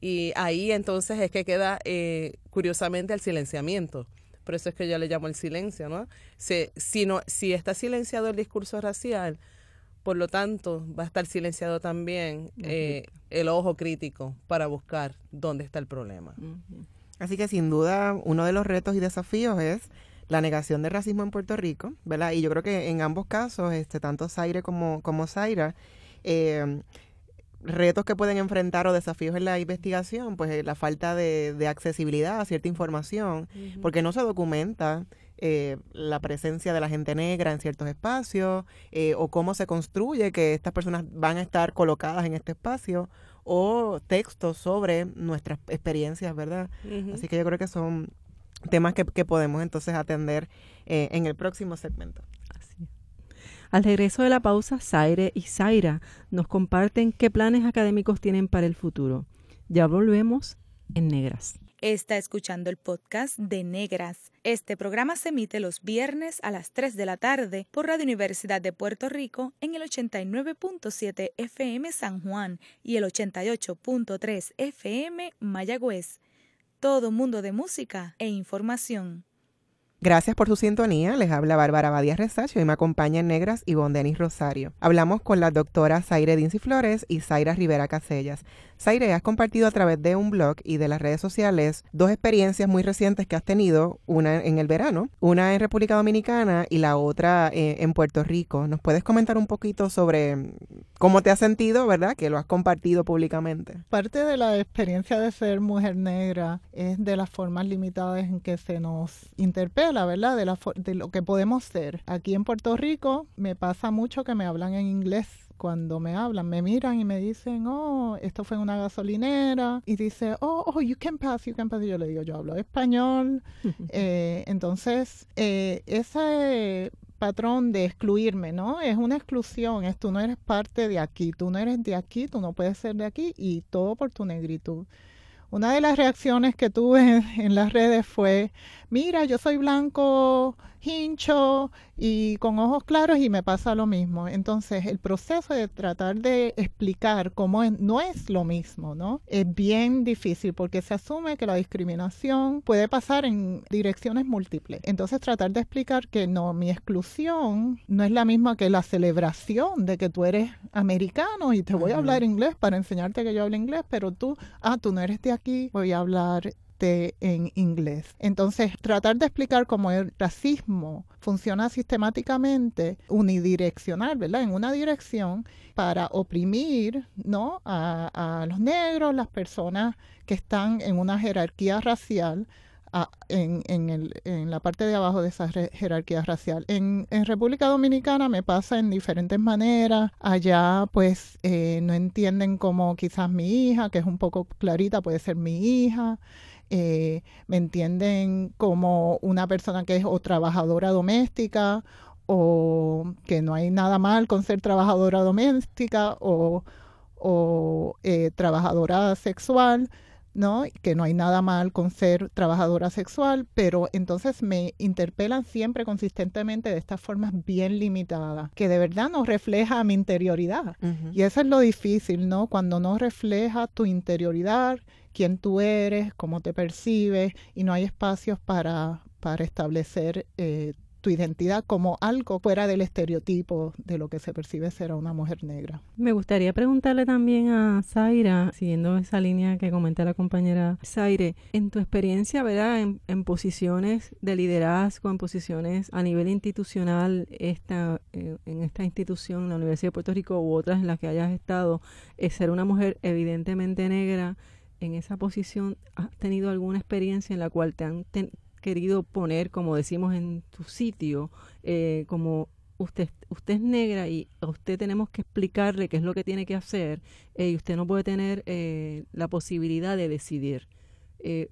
Y ahí entonces es que queda eh, curiosamente el silenciamiento. Por eso es que yo le llamo el silencio, ¿no? Si, si, no, si está silenciado el discurso racial, por lo tanto va a estar silenciado también eh, el ojo crítico para buscar dónde está el problema. Así que sin duda uno de los retos y desafíos es la negación del racismo en Puerto Rico, ¿verdad? Y yo creo que en ambos casos, este, tanto Zaire como, como Zaira, eh, retos que pueden enfrentar o desafíos en la investigación, pues eh, la falta de, accesibilidad a cierta información, porque no se documenta eh, la presencia de la gente negra en ciertos espacios, o cómo se construye que estas personas van a estar colocadas en este espacio, o textos sobre nuestras experiencias, ¿verdad? Así que yo creo que son temas que, podemos entonces atender eh, en el próximo segmento. Al regreso de la pausa, Zaire y Zaira nos comparten qué planes académicos tienen para el futuro. Ya volvemos en Negras. Está escuchando el podcast de Negras. Este programa se emite los viernes a las 3 de la tarde por Radio Universidad de Puerto Rico en el 89.7 FM San Juan y el 88.3 FM Mayagüez todo mundo de música e información. Gracias por su sintonía. Les habla Bárbara Badía Resacio y me acompaña Negras y Denis Rosario. Hablamos con las doctoras Zaire Dincy Flores y Zaira Rivera Casellas. Zaire, has compartido a través de un blog y de las redes sociales dos experiencias muy recientes que has tenido, una en el verano, una en República Dominicana y la otra eh, en Puerto Rico. ¿Nos puedes comentar un poquito sobre cómo te has sentido, verdad? Que lo has compartido públicamente. Parte de la experiencia de ser mujer negra es de las formas limitadas en que se nos interpela, ¿verdad? De, la, de lo que podemos ser. Aquí en Puerto Rico me pasa mucho que me hablan en inglés cuando me hablan, me miran y me dicen, oh, esto fue en una gasolinera, y dice, oh, oh, you can pass, you can pass. Y yo le digo, yo hablo español. [LAUGHS] eh, entonces, eh, ese patrón de excluirme, ¿no? Es una exclusión, es tú no eres parte de aquí, tú no eres de aquí, tú no puedes ser de aquí, y todo por tu negritud. Una de las reacciones que tuve [LAUGHS] en las redes fue, mira, yo soy blanco, hincho y con ojos claros y me pasa lo mismo. Entonces, el proceso de tratar de explicar cómo no es lo mismo, ¿no? Es bien difícil porque se asume que la discriminación puede pasar en direcciones múltiples. Entonces, tratar de explicar que no, mi exclusión no es la misma que la celebración de que tú eres americano y te voy a hablar inglés para enseñarte que yo hablo inglés, pero tú, ah, tú no eres de aquí, voy a hablar en inglés. Entonces, tratar de explicar cómo el racismo funciona sistemáticamente unidireccional, ¿verdad? En una dirección para oprimir, ¿no? A, los negros, las personas que están en una jerarquía racial, en, en, la parte de abajo de esa jerarquía racial. En, República Dominicana me pasa en diferentes maneras. Allá pues eh, no entienden como quizás mi hija, que es un poco clarita, puede ser mi hija. Eh, me entienden como una persona que es o trabajadora doméstica o que no hay nada mal con ser trabajadora doméstica o, eh, trabajadora sexual, ¿no? Que no hay nada mal con ser trabajadora sexual, pero entonces me interpelan siempre consistentemente de estas formas bien limitadas, que de verdad no refleja mi interioridad. Y eso es lo difícil, ¿no? Cuando no refleja tu interioridad quién tú eres, cómo te percibes y no hay espacios para, para establecer eh, tu identidad como algo fuera del estereotipo de lo que se percibe ser una mujer negra. Me gustaría preguntarle también a Zaira, siguiendo esa línea que comenta la compañera Zaire, en tu experiencia, ¿verdad? En, posiciones de liderazgo, en posiciones a nivel institucional, esta, eh, en esta institución, la Universidad de Puerto Rico u otras en las que hayas estado, es ser una mujer evidentemente negra, en esa posición has tenido alguna experiencia en la cual te han querido poner, como decimos en tu sitio, eh, como usted, usted es negra y a usted tenemos que explicarle qué es lo que tiene que hacer eh, y usted no puede tener eh, la posibilidad de decidir.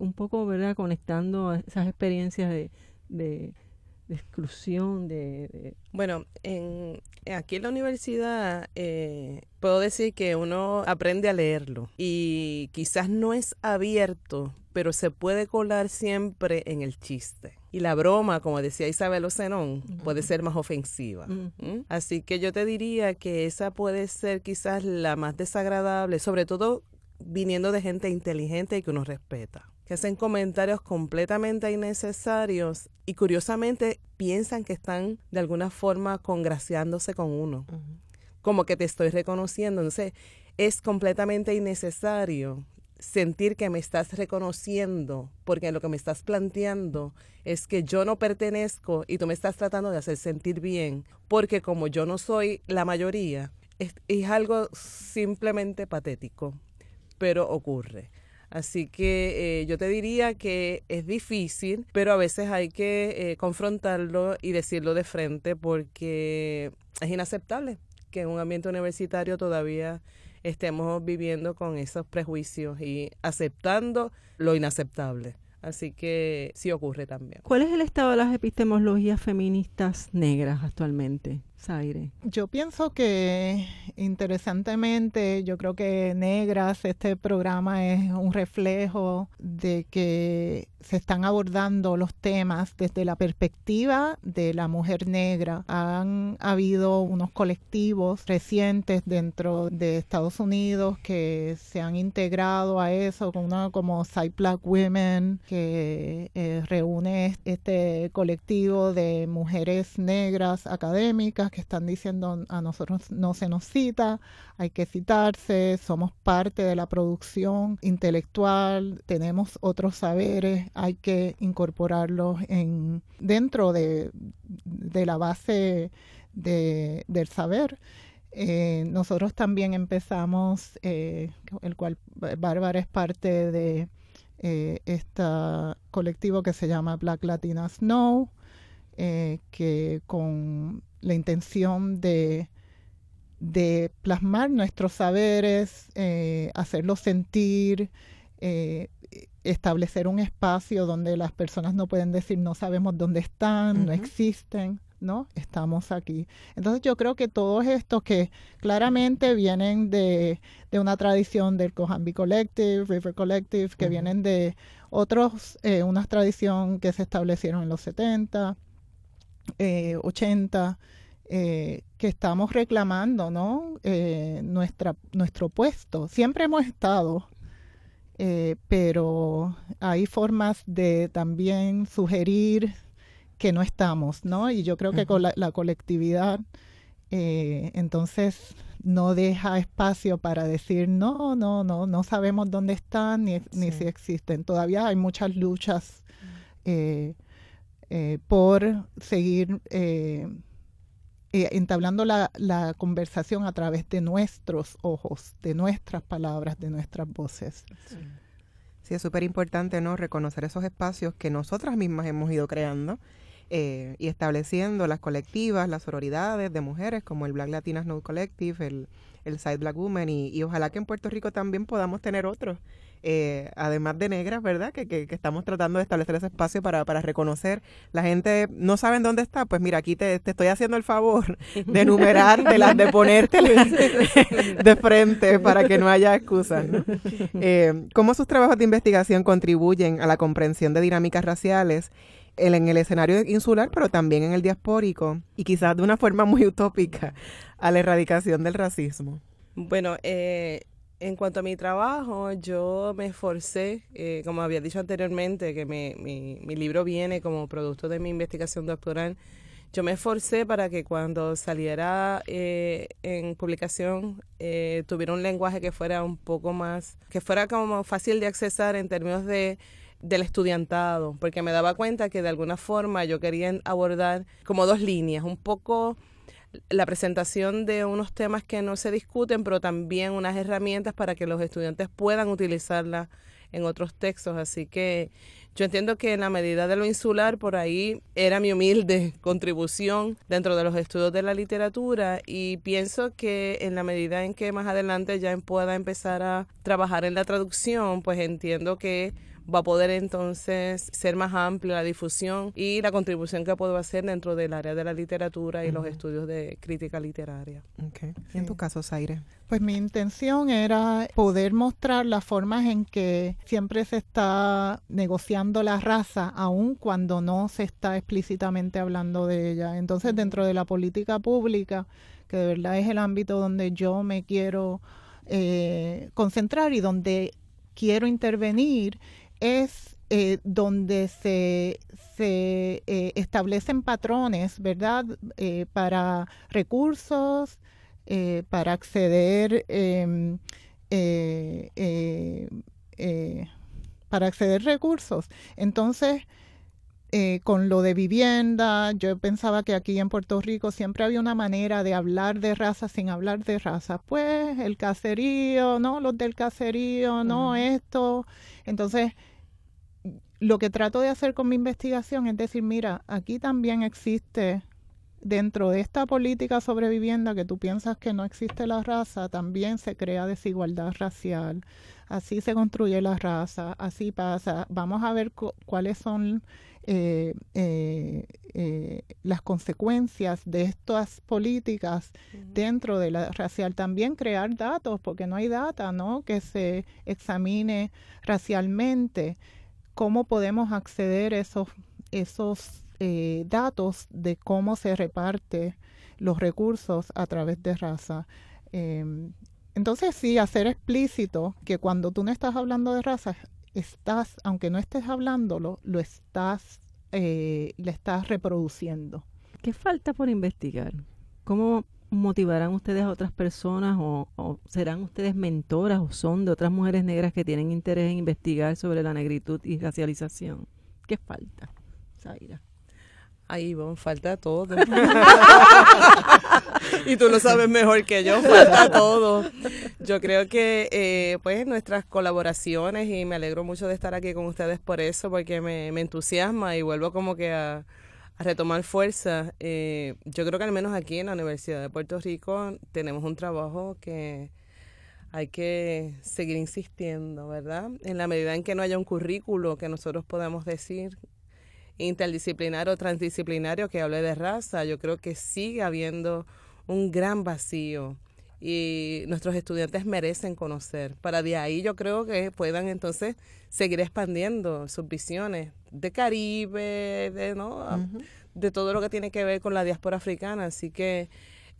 un poco, ¿verdad? Conectando esas experiencias de, de, exclusión, de, Bueno, en, aquí en la universidad puedo decir que uno aprende a leerlo y quizás no es abierto, pero se puede colar siempre en el chiste. Y la broma, como decía Isabel Ocenón, puede ser más ofensiva. Así que yo te diría que esa puede ser quizás la más desagradable, sobre todo viniendo de gente inteligente y que uno respeta que hacen comentarios completamente innecesarios y curiosamente piensan que están de alguna forma congraciándose con uno. como que te estoy reconociendo. Entonces, es completamente innecesario sentir que me estás reconociendo, porque lo que me estás planteando es que yo no pertenezco y tú me estás tratando de hacer sentir bien, porque como yo no soy la mayoría, es, algo simplemente patético, pero ocurre. Así que eh, yo te diría que es difícil, pero a veces hay que eh, confrontarlo y decirlo de frente porque es inaceptable que en un ambiente universitario todavía estemos viviendo con esos prejuicios y aceptando lo inaceptable. Así que sí ocurre también. ¿Cuál es el estado de las epistemologías feministas negras actualmente? Yo pienso que interesantemente, yo creo que Negras, este programa es un reflejo de que se están abordando los temas desde la perspectiva de la mujer negra. Han habido unos colectivos recientes dentro de Estados Unidos que se han integrado a eso, uno como Side Black Women, que eh, reúne este colectivo de mujeres negras académicas que están diciendo a nosotros no se nos cita, hay que citarse, somos parte de la producción intelectual, tenemos otros saberes, hay que incorporarlos en, dentro de, la base del saber. Eh, nosotros también empezamos, eh, el cual Bárbara es parte de este colectivo que se llama Black Latinas Know, que con la intención de, plasmar nuestros saberes, hacerlos sentir, establecer un espacio donde las personas no pueden decir no sabemos dónde están, no existen, ¿no? Estamos aquí. Entonces yo creo que todos estos que claramente vienen de, de una tradición del Cohambi Collective, River Collective, que vienen de otros, eh, una tradición que se establecieron en los 70, 80, eh, que estamos reclamando, ¿no? Eh, nuestra, nuestro puesto. Siempre hemos estado, eh, pero hay formas de también sugerir que no estamos, ¿no? Y yo creo que con la, colectividad, entonces no deja espacio para decir no, no, no, no sabemos dónde están ni, ni si existen. Todavía hay muchas luchas por seguir eh, entablando la, conversación a través de nuestros ojos, de nuestras palabras, de nuestras voces. Sí, es súper importante, ¿no? Reconocer esos espacios que nosotras mismas hemos ido creando eh, y estableciendo las colectivas, las sororidades de mujeres como el Black Latinas No Collective, el, el Side Black Woman y, y ojalá que en Puerto Rico también podamos tener otros eh, además de negras, ¿verdad? Que, que, estamos tratando de establecer ese espacio para, para reconocer. La gente no sabe dónde está, pues mira, aquí te, te estoy haciendo el favor de enumerar, de, las de ponerte [LAUGHS] de frente para que no haya excusas. Eh, ¿Cómo sus trabajos de investigación contribuyen a la comprensión de dinámicas raciales? en el escenario insular, pero también en el diaspórico y quizás de una forma muy utópica a la erradicación del racismo. Bueno, eh, en cuanto a mi trabajo, yo me esforcé, eh, como había dicho anteriormente, que mi, mi, libro viene como producto de mi investigación doctoral. Yo me esforcé para que cuando saliera eh, en publicación eh, tuviera un lenguaje que fuera un poco más, que fuera como fácil de accesar en términos de del estudiantado, porque me daba cuenta que de alguna forma yo quería abordar como dos líneas, un poco la presentación de unos temas que no se discuten, pero también unas herramientas para que los estudiantes puedan utilizarlas en otros textos. Así que yo entiendo que en la medida de lo insular, por ahí era mi humilde [LAUGHS] contribución dentro de los estudios de la literatura y pienso que en la medida en que más adelante ya pueda empezar a trabajar en la traducción, pues entiendo que va a poder entonces ser más amplia la difusión y la contribución que puedo hacer dentro del área de la literatura y los estudios de crítica literaria. Okay. ¿Y en tu caso, Zaire? Pues mi intención era poder mostrar las formas en que siempre se está negociando la raza, aun cuando no se está explícitamente hablando de ella. Entonces, dentro de la política pública, que de verdad es el ámbito donde yo me quiero eh, concentrar y donde quiero intervenir, es eh, donde se, se eh, establecen patrones, ¿verdad?, eh, para recursos, eh, para acceder em, eh, para acceder recursos. Entonces, con lo de vivienda, yo pensaba que aquí en Puerto Rico siempre había una manera de hablar de raza sin hablar de raza. Pues el caserío, no, los del caserío, no, esto. Entonces, lo que trato de hacer con mi investigación es decir, mira, aquí también existe dentro de esta política sobre vivienda que tú piensas que no existe la raza, también se crea desigualdad racial. Así se construye la raza, así pasa. Vamos a ver cuáles son eh, eh, eh, las consecuencias de estas políticas dentro de la racial. También crear datos, porque no hay data, ¿no? Que se examine racialmente cómo podemos acceder a esos, esos eh, datos de cómo se reparte los recursos a través de raza. Em, entonces sí, hacer explícito que cuando tú no estás hablando de raza, estás, aunque no estés hablándolo, lo estás, eh, le estás reproduciendo. ¿Qué falta por investigar? ¿Cómo motivarán ustedes a otras personas o, serán ustedes mentoras o son de otras mujeres negras que tienen interés en investigar sobre la negritud y racialización? ¿Qué falta, Zaira? Ahí, bueno, falta todo. [LAUGHS] y tú lo sabes mejor que yo, falta todo. Yo creo que, eh, pues, nuestras colaboraciones, y me alegro mucho de estar aquí con ustedes por eso, porque me, me entusiasma y vuelvo como que a, a retomar fuerza. Eh, yo creo que al menos aquí en la Universidad de Puerto Rico tenemos un trabajo que hay que seguir insistiendo, ¿verdad? En la medida en que no haya un currículo que nosotros podamos decir interdisciplinario o transdisciplinario que hable de raza, yo creo que sigue habiendo un gran vacío y nuestros estudiantes merecen conocer. Para de ahí yo creo que puedan entonces seguir expandiendo sus visiones de Caribe, de, ¿no? de todo lo que tiene que ver con la diáspora africana. Así que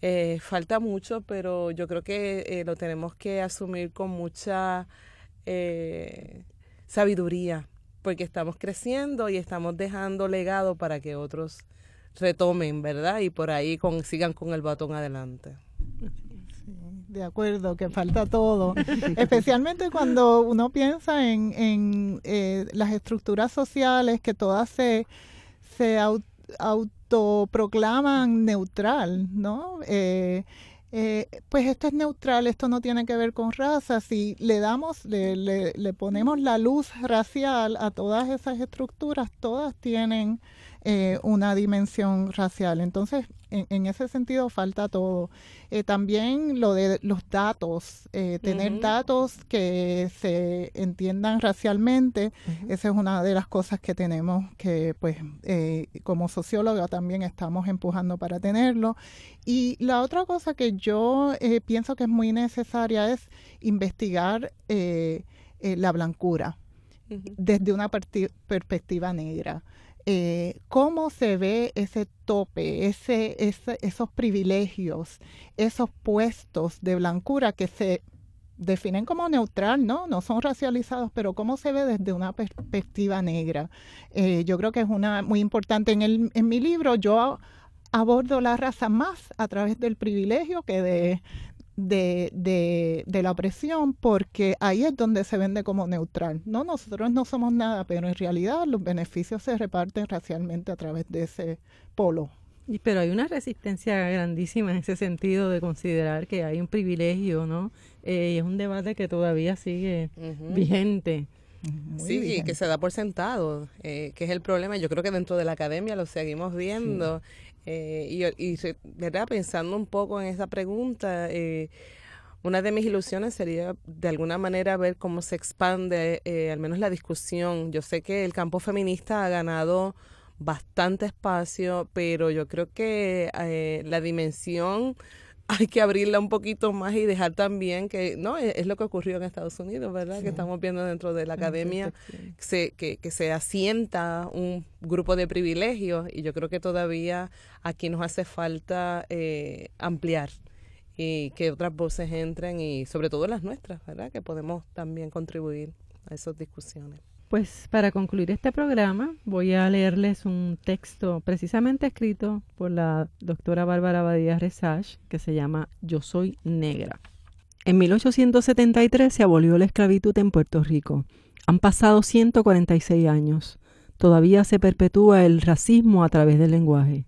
eh, falta mucho, pero yo creo que eh, lo tenemos que asumir con mucha eh, sabiduría, porque estamos creciendo y estamos dejando legado para que otros retomen, ¿verdad? Y por ahí sigan con el batón adelante de acuerdo, que falta todo. [LAUGHS] Especialmente cuando uno piensa en, en eh, las estructuras sociales que todas se, se autoproclaman neutral, ¿no? Eh, eh, pues esto es neutral, esto no tiene que ver con raza. Si le damos, le, le, le ponemos la luz racial a todas esas estructuras, todas tienen eh, una dimensión racial. Entonces, en, ese sentido falta todo. Eh, también lo de los datos, eh, tener datos que se entiendan racialmente, esa es una de las cosas que tenemos que, pues, como socióloga también estamos empujando para tenerlo. Y la otra cosa que yo pienso que es muy necesaria es investigar la blancura desde una perspectiva negra eh, cómo se ve ese tope, ese, esos privilegios, esos puestos de blancura que se definen como neutral, ¿no? No son racializados, pero cómo se ve desde una perspectiva negra. Eh, yo creo que es una muy importante. En, el, en mi libro yo abordo la raza más a través del privilegio que de, de, de, de, la opresión porque ahí es donde se vende como neutral. No, nosotros no somos nada, pero en realidad los beneficios se reparten racialmente a través de ese polo. Y, pero hay una resistencia grandísima en ese sentido de considerar que hay un privilegio, ¿no? Eh, y es un debate que todavía sigue vigente. Sí, y que se da por sentado, eh, que es el problema. Yo creo que dentro de la academia lo seguimos viendo. Eh, y, y ¿verdad? pensando un poco en esa pregunta, eh, una de mis ilusiones sería de alguna manera ver cómo se expande eh, al menos la discusión. Yo sé que el campo feminista ha ganado bastante espacio, pero yo creo que la dimensión hay que abrirla un poquito más y dejar también que, no, es, lo que ocurrió en Estados Unidos, ¿verdad? Que estamos viendo dentro de la academia se, que, que se asienta un grupo de privilegios y yo creo que todavía aquí nos hace falta eh, ampliar y que otras voces entren y sobre todo las nuestras, ¿verdad? Que podemos también contribuir a esas discusiones. Pues para concluir este programa voy a leerles un texto precisamente escrito por la doctora Bárbara Badía Resach que se llama Yo soy negra. En 1873 se abolió la esclavitud en Puerto Rico. Han pasado 146 años. Todavía se perpetúa el racismo a través del lenguaje.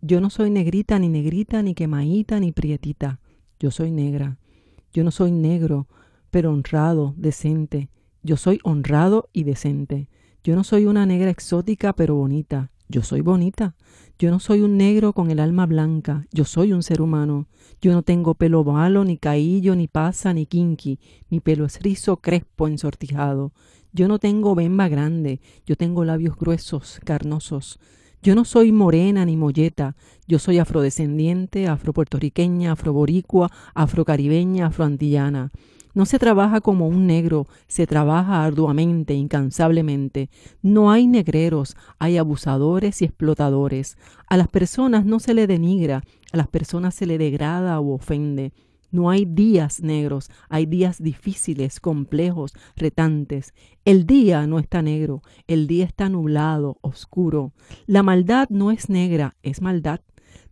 Yo no soy negrita, ni negrita, ni quemaíta, ni prietita. Yo soy negra. Yo no soy negro, pero honrado, decente. Yo soy honrado y decente. Yo no soy una negra exótica, pero bonita. Yo soy bonita. Yo no soy un negro con el alma blanca. Yo soy un ser humano. Yo no tengo pelo malo, ni caillo, ni pasa, ni kinky. Mi pelo es rizo, crespo, ensortijado. Yo no tengo bemba grande. Yo tengo labios gruesos, carnosos. Yo no soy morena ni molleta, yo soy afrodescendiente, afropuertorriqueña, afroboricua, afrocaribeña, afroantillana. No se trabaja como un negro, se trabaja arduamente, incansablemente. No hay negreros, hay abusadores y explotadores. A las personas no se le denigra, a las personas se le degrada o ofende. No hay días negros, hay días difíciles, complejos, retantes. El día no está negro, el día está nublado, oscuro. La maldad no es negra, es maldad.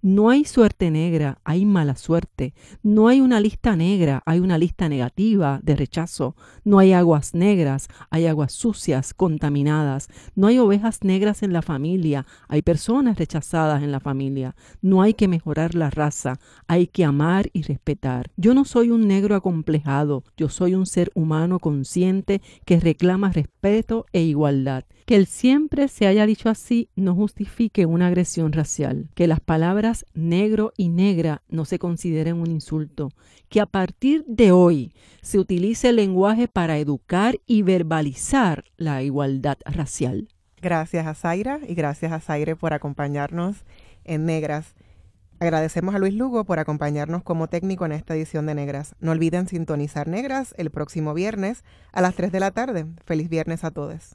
No hay suerte negra, hay mala suerte. No hay una lista negra, hay una lista negativa de rechazo. No hay aguas negras, hay aguas sucias, contaminadas. No hay ovejas negras en la familia, hay personas rechazadas en la familia. No hay que mejorar la raza, hay que amar y respetar. Yo no soy un negro acomplejado, yo soy un ser humano consciente que reclama respeto e igualdad. Que el siempre se haya dicho así no justifique una agresión racial. Que las palabras negro y negra no se consideren un insulto. Que a partir de hoy se utilice el lenguaje para educar y verbalizar la igualdad racial. Gracias a Zaira y gracias a Zaire por acompañarnos en Negras. Agradecemos a Luis Lugo por acompañarnos como técnico en esta edición de Negras. No olviden sintonizar Negras el próximo viernes a las 3 de la tarde. Feliz viernes a todos.